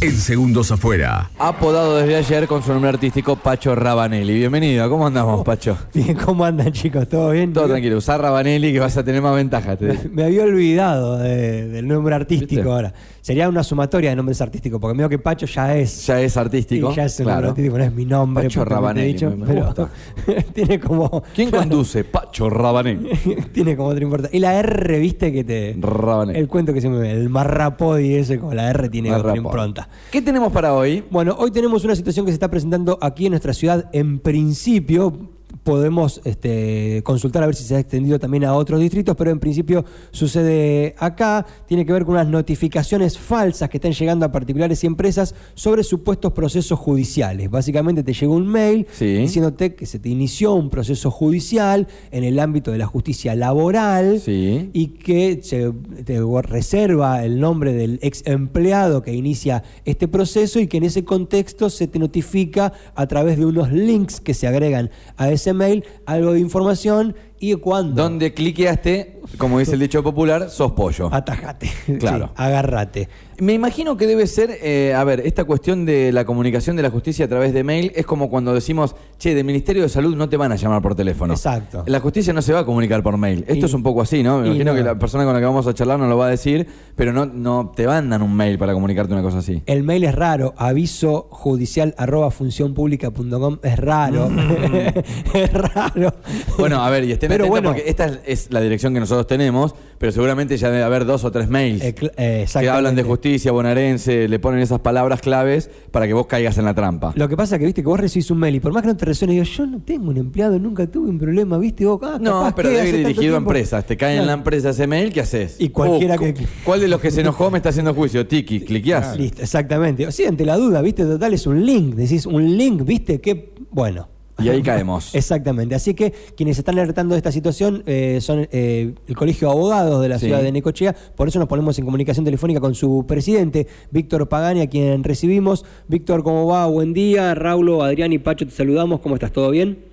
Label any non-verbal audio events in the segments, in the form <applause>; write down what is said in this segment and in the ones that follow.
En segundos afuera. Apodado desde ayer con su nombre artístico Pacho Rabanelli. Bienvenido, ¿cómo andamos, Pacho? <laughs> Bien, ¿cómo andan chicos? ¿Todo bien? Todo tranquilo, usar Rabanelli que vas a tener más ventaja. te. <laughs> Me había olvidado de- del nombre artístico ¿Viste? ahora. Sería una sumatoria de nombres artísticos, porque veo que Pacho ya es. Ya es artístico. ya es un nombre artístico, no es mi nombre. Pacho Rabanelli, dicho, me- pero <laughs> tiene como. ¿Quién claro, conduce? Pacho Rabanelli. tiene como otra importancia. Y la R, viste que te. Rabanelli. El cuento que se me ve, el marrapodi ese, como la R tiene otra Marrapón. ¿Qué tenemos para hoy? Bueno, hoy tenemos una situación que se está presentando aquí en nuestra ciudad. En principio, podemos este, consultar a ver si se ha extendido también a otros distritos, pero en principio sucede acá. Tiene que ver con unas notificaciones falsas que están llegando a particulares y empresas sobre supuestos procesos judiciales. Básicamente te llegó un mail Sí. diciéndote que se te inició un proceso judicial en el ámbito de la justicia laboral Sí. y que se te reserva el nombre del ex empleado que inicia este proceso y que en ese contexto se te notifica a través de unos links que se agregan a ese mail algo de información y cuando Donde cliqueaste, como dice el dicho popular, sos pollo. atajate, <laughs> Claro. Sí, agárrate. Me imagino que debe ser, eh, a ver, esta cuestión de la comunicación de la justicia a través de mail es como cuando decimos, che, del Ministerio de Salud no te van a llamar por teléfono. Exacto. La justicia no se va a comunicar por mail. Esto Y- es un poco así, ¿no? Me imagino no. que la persona con la que vamos a charlar nos lo va a decir, pero no, no te mandan un mail para comunicarte una cosa así. El mail es raro, aviso judicial arroba funcionpública.com es raro, <laughs> <laughs> es raro. Bueno, a ver, y estén Pero bueno, porque esta es, es la dirección que nosotros tenemos, pero seguramente ya debe haber dos o tres mails Eh, eh, que hablan de justicia bonaerense, le ponen esas palabras claves para que vos caigas en la trampa. Lo que pasa es que viste que vos recibís un mail y por más que no te resuene, digo, yo no tengo un empleado, nunca tuve un problema, viste, vos, ah, No, capaz pero debe ir dirigido a empresas. Te cae en la empresa ese mail, ¿qué haces? Y cualquiera cu- que- ¿Cuál de los que se enojó me está haciendo juicio? Tiki, cliqueás. Listo, exactamente. O sea, ante la duda, viste, total es un link, decís un link, viste, que bueno. Y ahí caemos. <laughs> Exactamente. Así que quienes están alertando de esta situación eh, son eh, el Colegio de Abogados de la Sí. ciudad de Necochea. Por eso nos ponemos en comunicación telefónica con su presidente, Víctor Pagani, a quien recibimos. Víctor, ¿cómo va? Buen día. Raulo, Adrián y Pacho, te saludamos. ¿Cómo estás? ¿Todo bien?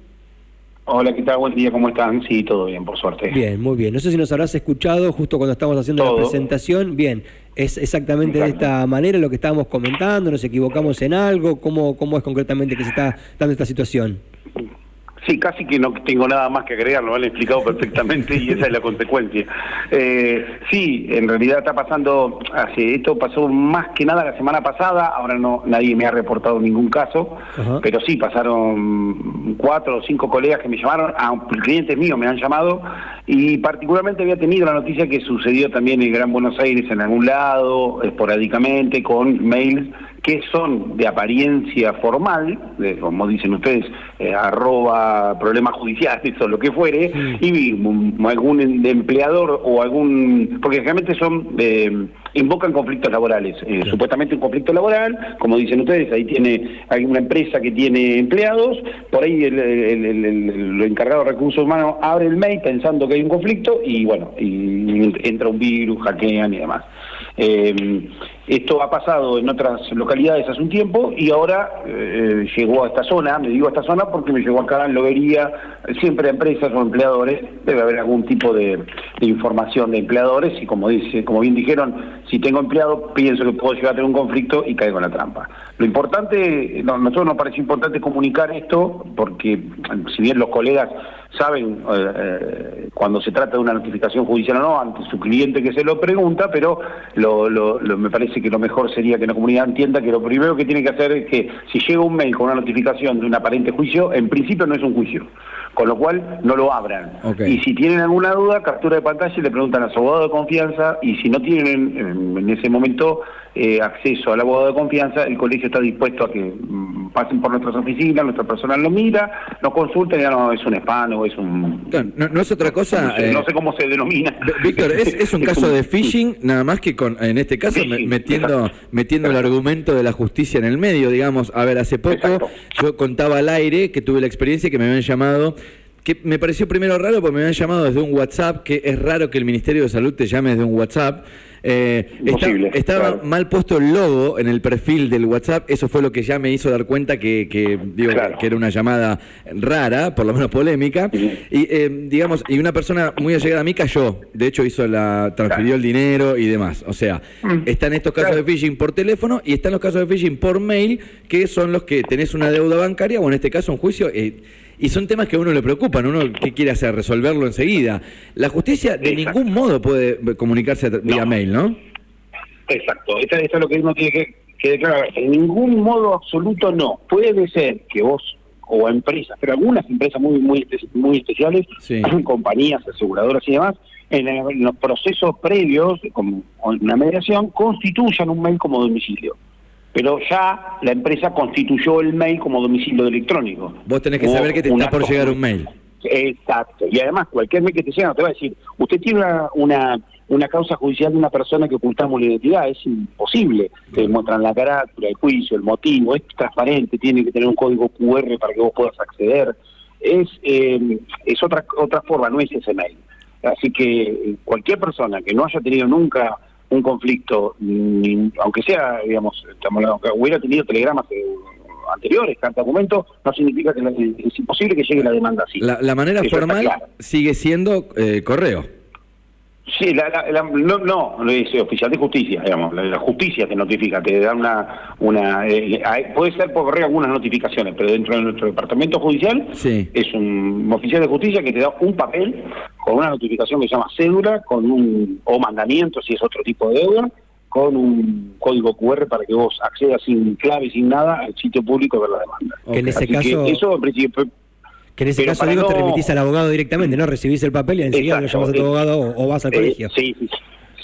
Hola, ¿qué tal? Buen día, ¿cómo están? Sí, todo bien, por suerte. Bien, muy bien. No sé si nos habrás escuchado justo cuando estábamos haciendo la presentación. Bien, es exactamente de esta manera lo que estábamos comentando, nos equivocamos en algo, ¿cómo, cómo es concretamente que se está dando esta situación? Sí, casi que no tengo nada más que agregar, lo han explicado <laughs> perfectamente y esa es la consecuencia. Eh, sí, en realidad está pasando, hace, esto pasó más que nada la semana pasada, ahora no nadie me ha reportado ningún caso, pero sí, pasaron cuatro o cinco colegas que me llamaron, a clientes míos me han llamado y particularmente había tenido la noticia que sucedió también en Gran Buenos Aires en algún lado, esporádicamente, con mails que son de apariencia formal, de, como dicen ustedes, eh, arroba problemas judiciales <laughs> o lo que fuere, y um, algún em- empleador o algún, porque generalmente son, eh, invocan conflictos laborales, eh, supuestamente un conflicto laboral, como dicen ustedes, ahí tiene, hay una empresa que tiene empleados, por ahí el, el- el- el- el encargado de recursos humanos abre el mail pensando que hay un conflicto y bueno, y entra un virus, hackean y demás. Eh, esto ha pasado en otras localidades hace un tiempo y ahora eh, llegó a esta zona, me digo a esta zona porque me llegó acá en Lobería, siempre empresas o empleadores, debe haber algún tipo de, información de empleadores y como dice, como bien dijeron, si tengo empleado pienso que puedo llegar a tener un conflicto y caigo en la trampa. Lo importante, a nosotros nos parece importante comunicar esto porque si bien los colegas saben eh, eh, cuando se trata de una notificación judicial o no ante su cliente que se lo pregunta, pero lo- me parece que lo mejor sería que la comunidad entienda que lo primero que tiene que hacer es que si llega un mail con una notificación de un aparente juicio, en principio no es un juicio, con lo cual no lo abran. Y si tienen alguna duda, captura de pantalla y le preguntan a su abogado de confianza. Y si no tienen en, en ese momento eh, acceso al abogado de confianza, el colegio está dispuesto a que mm, pasen por nuestras oficinas, nuestro personal lo mira, nos consulta y ya no es un spam o es un... No, no es otra cosa. no, sé, eh, no sé cómo se denomina. Víctor, es, es un <laughs> caso de phishing, nada más que con, en este caso, Phishing, metiendo, exacto. metiendo el argumento de la justicia en el medio, digamos. A ver, hace poco Exacto. yo contaba al aire que tuve la experiencia que me habían llamado que me pareció primero raro porque me habían llamado desde un WhatsApp, que es raro que el Ministerio de Salud te llame desde un WhatsApp. Eh, está- estaba claro. mal puesto el logo en el perfil del WhatsApp, eso fue lo que ya me hizo dar cuenta que, que, digo, Claro. que era una llamada rara, por lo menos polémica. Y eh, digamos, y una persona muy allegada a mí cayó, de hecho hizo la, transfirió el dinero y demás. O sea, están estos casos Claro. de phishing por teléfono y están los casos de phishing por mail, que son los que tenés una deuda bancaria o en este caso un juicio. eh, y son temas que a uno le preocupan, uno qué quiere hacer, resolverlo enseguida. La justicia de Exacto. ningún modo puede comunicarse a tra- vía No. mail, ¿no? Exacto, esto, esto es lo que uno tiene que, que declarar. En ningún modo absoluto no. Puede ser que vos o empresas, pero algunas empresas muy muy muy especiales, Sí. <clears throat> compañías, aseguradoras y demás, en, en los procesos previos, como una mediación, constituyan un mail como domicilio. Pero ya la empresa constituyó el mail como domicilio electrónico. Vos tenés que saber que te está por llegar un mail. Exacto. Y además, cualquier mail que te llega no te va a decir, usted tiene una, una, una causa judicial de una persona que ocultamos la identidad. Es imposible. Te muestran la carátula, el juicio, el motivo. Es transparente, tiene que tener un código QR para que vos puedas acceder. Es, eh, es otra, otra forma, no es ese mail. Así que eh, cualquier persona que no haya tenido nunca un conflicto, aunque sea, digamos, estamos hablando, que hubiera tenido telegramas eh, anteriores, carta documento, no significa que es imposible que llegue la demanda así. La, la manera Eso formal claro. sigue siendo eh, correo. Sí, la, la- la- no, no, es oficial de justicia, digamos, la, la justicia te notifica, te da una, una eh, hay- puede ser por correo algunas notificaciones, pero dentro de nuestro departamento judicial Sí. es un oficial de justicia que te da un papel con una notificación que se llama cédula, con un o mandamiento si es otro tipo de deuda, con un código QR para que vos accedas sin clave, sin nada al sitio público ver la demanda. Que en ese Así que caso- eso en principio Que en ese Pero caso, digo, te no- remitís al abogado directamente, ¿no? Recibís el papel y enseguida lo Exacto, llamas a tu eh, abogado o, o vas al Eh, colegio. sí, sí,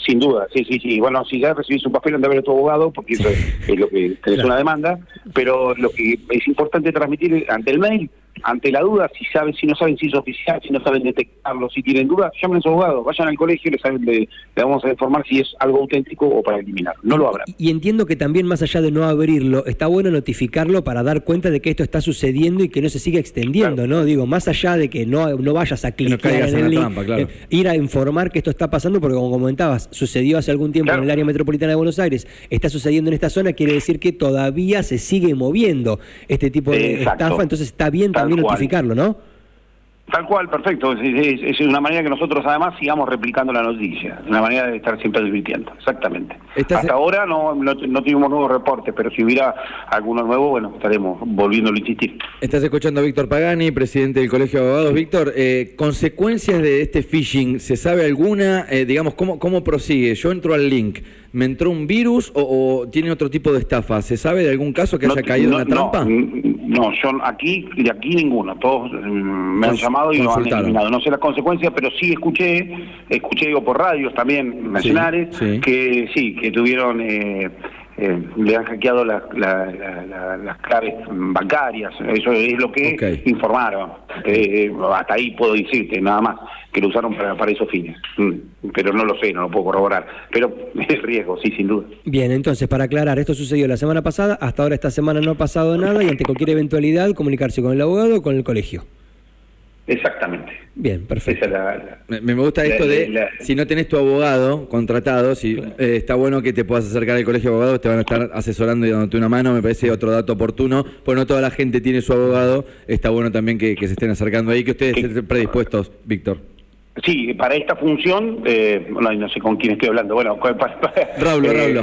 sin duda, sí, sí, sí. Bueno, si ya recibís un papel, anda a ver a tu abogado, porque eso es, es lo que tenés Claro. una demanda, pero lo que es importante transmitir ante el mail, ante la duda, si saben, si no saben si es oficial, si no saben detectarlo, si tienen dudas, llamen a su abogado, vayan al colegio y les, saben- le, le vamos a informar si es algo auténtico o para eliminar. No lo habrá. Y entiendo que también, más allá de no abrirlo, está bueno notificarlo para dar cuenta de que esto está sucediendo y que no se siga extendiendo, ¿no? Digo, más allá de que no, no vayas a clicar en el la link, trampa, claro. eh, ir a informar que esto está pasando, porque como comentabas, sucedió hace algún tiempo Claro. en el área metropolitana de Buenos Aires, está sucediendo en esta zona, quiere decir que todavía se sigue moviendo este tipo de Exacto. estafa, entonces está bien también cual. notificarlo, ¿no? Tal cual, perfecto. Es, es- es una manera que nosotros además sigamos replicando la noticia, una manera de estar siempre advirtiendo, exactamente. Estás- Hasta ahora no, no, no tuvimos nuevos reportes, pero si hubiera alguno nuevo, bueno, estaremos volviéndolo a insistir. Estás escuchando a Víctor Pagani, presidente del Colegio de Abogados. Víctor, eh, consecuencias de este phishing, ¿se sabe alguna? Eh, digamos, ¿cómo, ¿cómo prosigue? Yo entro al link, ¿me entró un virus o, o tiene otro tipo de estafa? ¿Se sabe de algún caso que haya caído no- en una trampa? No, yo aquí, de aquí ninguno. Todos mm, me han llamado y lo han eliminado. No sé las consecuencias, pero sí escuché, escuché digo por radios también nacionales, sí. que sí, que tuvieron, eh, eh, le han hackeado las- la- la- la- las claves bancarias. Eso es lo que informaron. Eh, hasta ahí puedo decirte, nada más, que lo usaron para, para esos fines. Mm, Pero no lo sé, no lo puedo corroborar. Pero <laughs> es riesgo, sí, sin duda. Bien, entonces, para aclarar, esto sucedió la semana pasada, hasta ahora esta semana no ha pasado nada y ante cualquier eventualidad comunicarse con el abogado o con el colegio. Exactamente. Bien, perfecto. Esa es la- la, Me, me gusta La- esto de, si no tenés tu abogado contratado, si eh, está bueno que te puedas acercar al colegio de abogados, te van a estar asesorando y dándote una mano, me parece otro dato oportuno, pues no toda la gente tiene su abogado, está bueno también que, que se estén acercando ahí, que ustedes estén predispuestos, Víctor. Sí, para esta función, eh, no, no sé con quién estoy hablando, bueno, <laughs> para,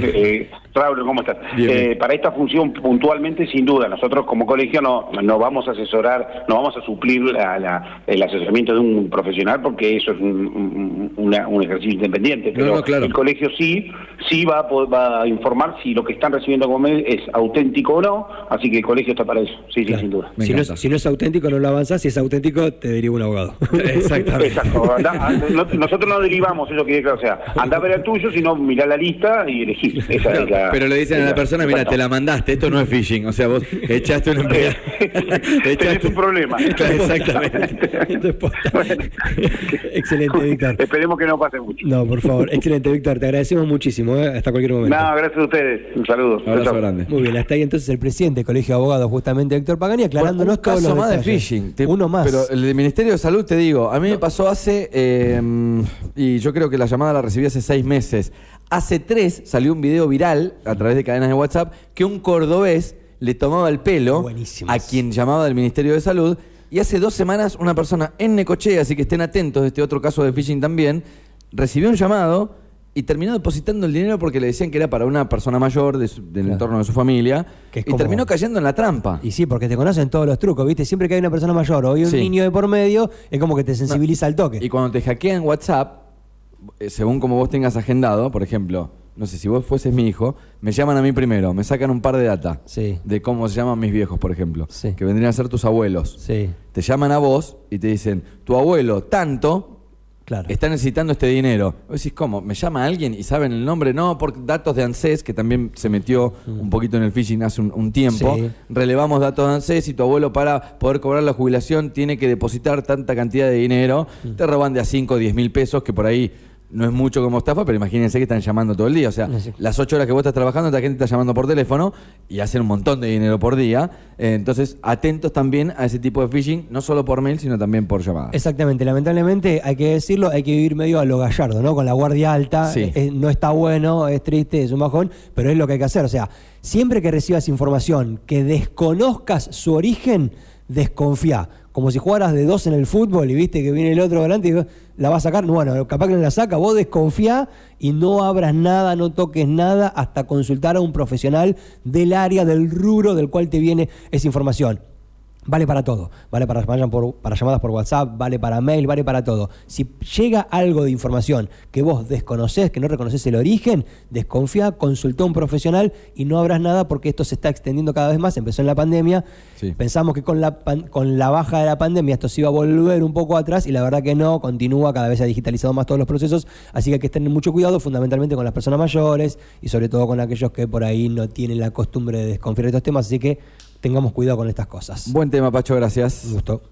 eh. Raulo, ¿cómo estás? Bien, Eh, para esta función puntualmente, sin duda, nosotros como colegio no, no vamos a asesorar, no vamos a suplir la- la- el asesoramiento de un profesional porque eso es un, un- una- un ejercicio independiente, pero no, claro. el colegio sí, sí va a, poder- va a informar si lo que están recibiendo como mail es auténtico o no, así que el colegio está para eso, sí, sí, sin duda. Si no, es, si no es auténtico, no lo avanzás. Si es auténtico, te deriva un abogado. <laughs> Exactamente. Exacto. Anda- anda- no- nosotros no derivamos eso que o sea, anda a ver el tuyo, sino mirá la lista y elegir. Esa es la, la... Pero le dicen a la persona, mira, te la mandaste, esto no es phishing. O sea, vos echaste una empleada. <laughs> Tenés un problema. <laughs> Exactamente. <laughs> Bueno, Excelente, Víctor. Esperemos que no pase mucho. No, por favor. Excelente, Víctor. Te agradecemos muchísimo. ¿eh? Hasta cualquier momento. No, gracias a ustedes. Un saludo. Abrazo Chao. grande. Muy bien, hasta ahí entonces el presidente del Colegio de Abogados, justamente Héctor Pagani, aclarándonos Bueno, un todos caso los más de phishing. Te- Uno más. Pero el del Ministerio de Salud, te digo, a mí me pasó hace, eh, y yo creo que la llamada la recibí hace seis meses. Hace tres salió un video viral a través de cadenas de WhatsApp que un cordobés le tomaba el pelo a quien llamaba del Ministerio de Salud. Y hace dos semanas una persona en Necochea, así que estén atentos de este otro caso de phishing también, recibió un llamado y terminó depositando el dinero porque le decían que era para una persona mayor de su- del Claro. entorno de su familia Que y como- terminó cayendo en la trampa. Y sí, porque te conocen todos los trucos, ¿viste? Siempre que hay una persona mayor o hay un Sí. niño de por medio, es como que te sensibiliza al toque. Y cuando te hackean WhatsApp, según como vos tengas agendado, por ejemplo, no sé, si vos fueses mi hijo, me llaman a mí primero, me sacan un par de data Sí. de cómo se llaman mis viejos, por ejemplo, Sí. que vendrían a ser tus abuelos. Sí, Te llaman a vos y te dicen, tu abuelo tanto claro. está necesitando este dinero. Vos decís, ¿cómo? ¿Me llama alguien y saben el nombre? No, por datos de ANSES, que también se metió un poquito en el phishing hace un, un tiempo. Mm. Relevamos datos de ANSES y tu abuelo para poder cobrar la jubilación tiene que depositar tanta cantidad de dinero. Mm. Te roban de a 5 o 10 mil pesos, que por ahí no es mucho como estafa, pero imagínense que están llamando todo el día. O sea, las 8 horas que vos estás trabajando, esta gente está llamando por teléfono y hacen un montón de dinero por día. Eh, entonces, atentos también a ese tipo de phishing, no solo por mail, sino también por llamada. Exactamente, lamentablemente hay que decirlo, hay que vivir medio a lo gallardo, ¿no? Con la guardia alta, Sí. eh, no está bueno, es triste, es un bajón, pero es lo que hay que hacer. O sea, siempre que recibas información que desconozcas su origen, desconfía. Como si jugaras de dos en el fútbol y viste que viene el otro delante y la va a sacar. Bueno, capaz que no la saca, vos desconfía y no abras nada, no toques nada hasta consultar a un profesional del área, del rubro del cual te viene esa información. Vale para todo. Vale para, vayan por- para llamadas por WhatsApp, vale para mail, vale para todo. Si llega algo de información que vos desconocés, que no reconoces el origen, desconfía, consultá a un profesional y no abras nada porque esto se está extendiendo cada vez más. Empezó en la pandemia. Sí. Pensamos que con la, pan- con la baja de la pandemia esto se iba a volver un poco atrás y la verdad que no, continúa, cada vez se ha digitalizado más todos los procesos, así que hay que tener mucho cuidado fundamentalmente con las personas mayores y sobre todo con aquellos que por ahí no tienen la costumbre de desconfiar de estos temas, así que tengamos cuidado con estas cosas. Buen tema, Pacho, gracias. Un gusto.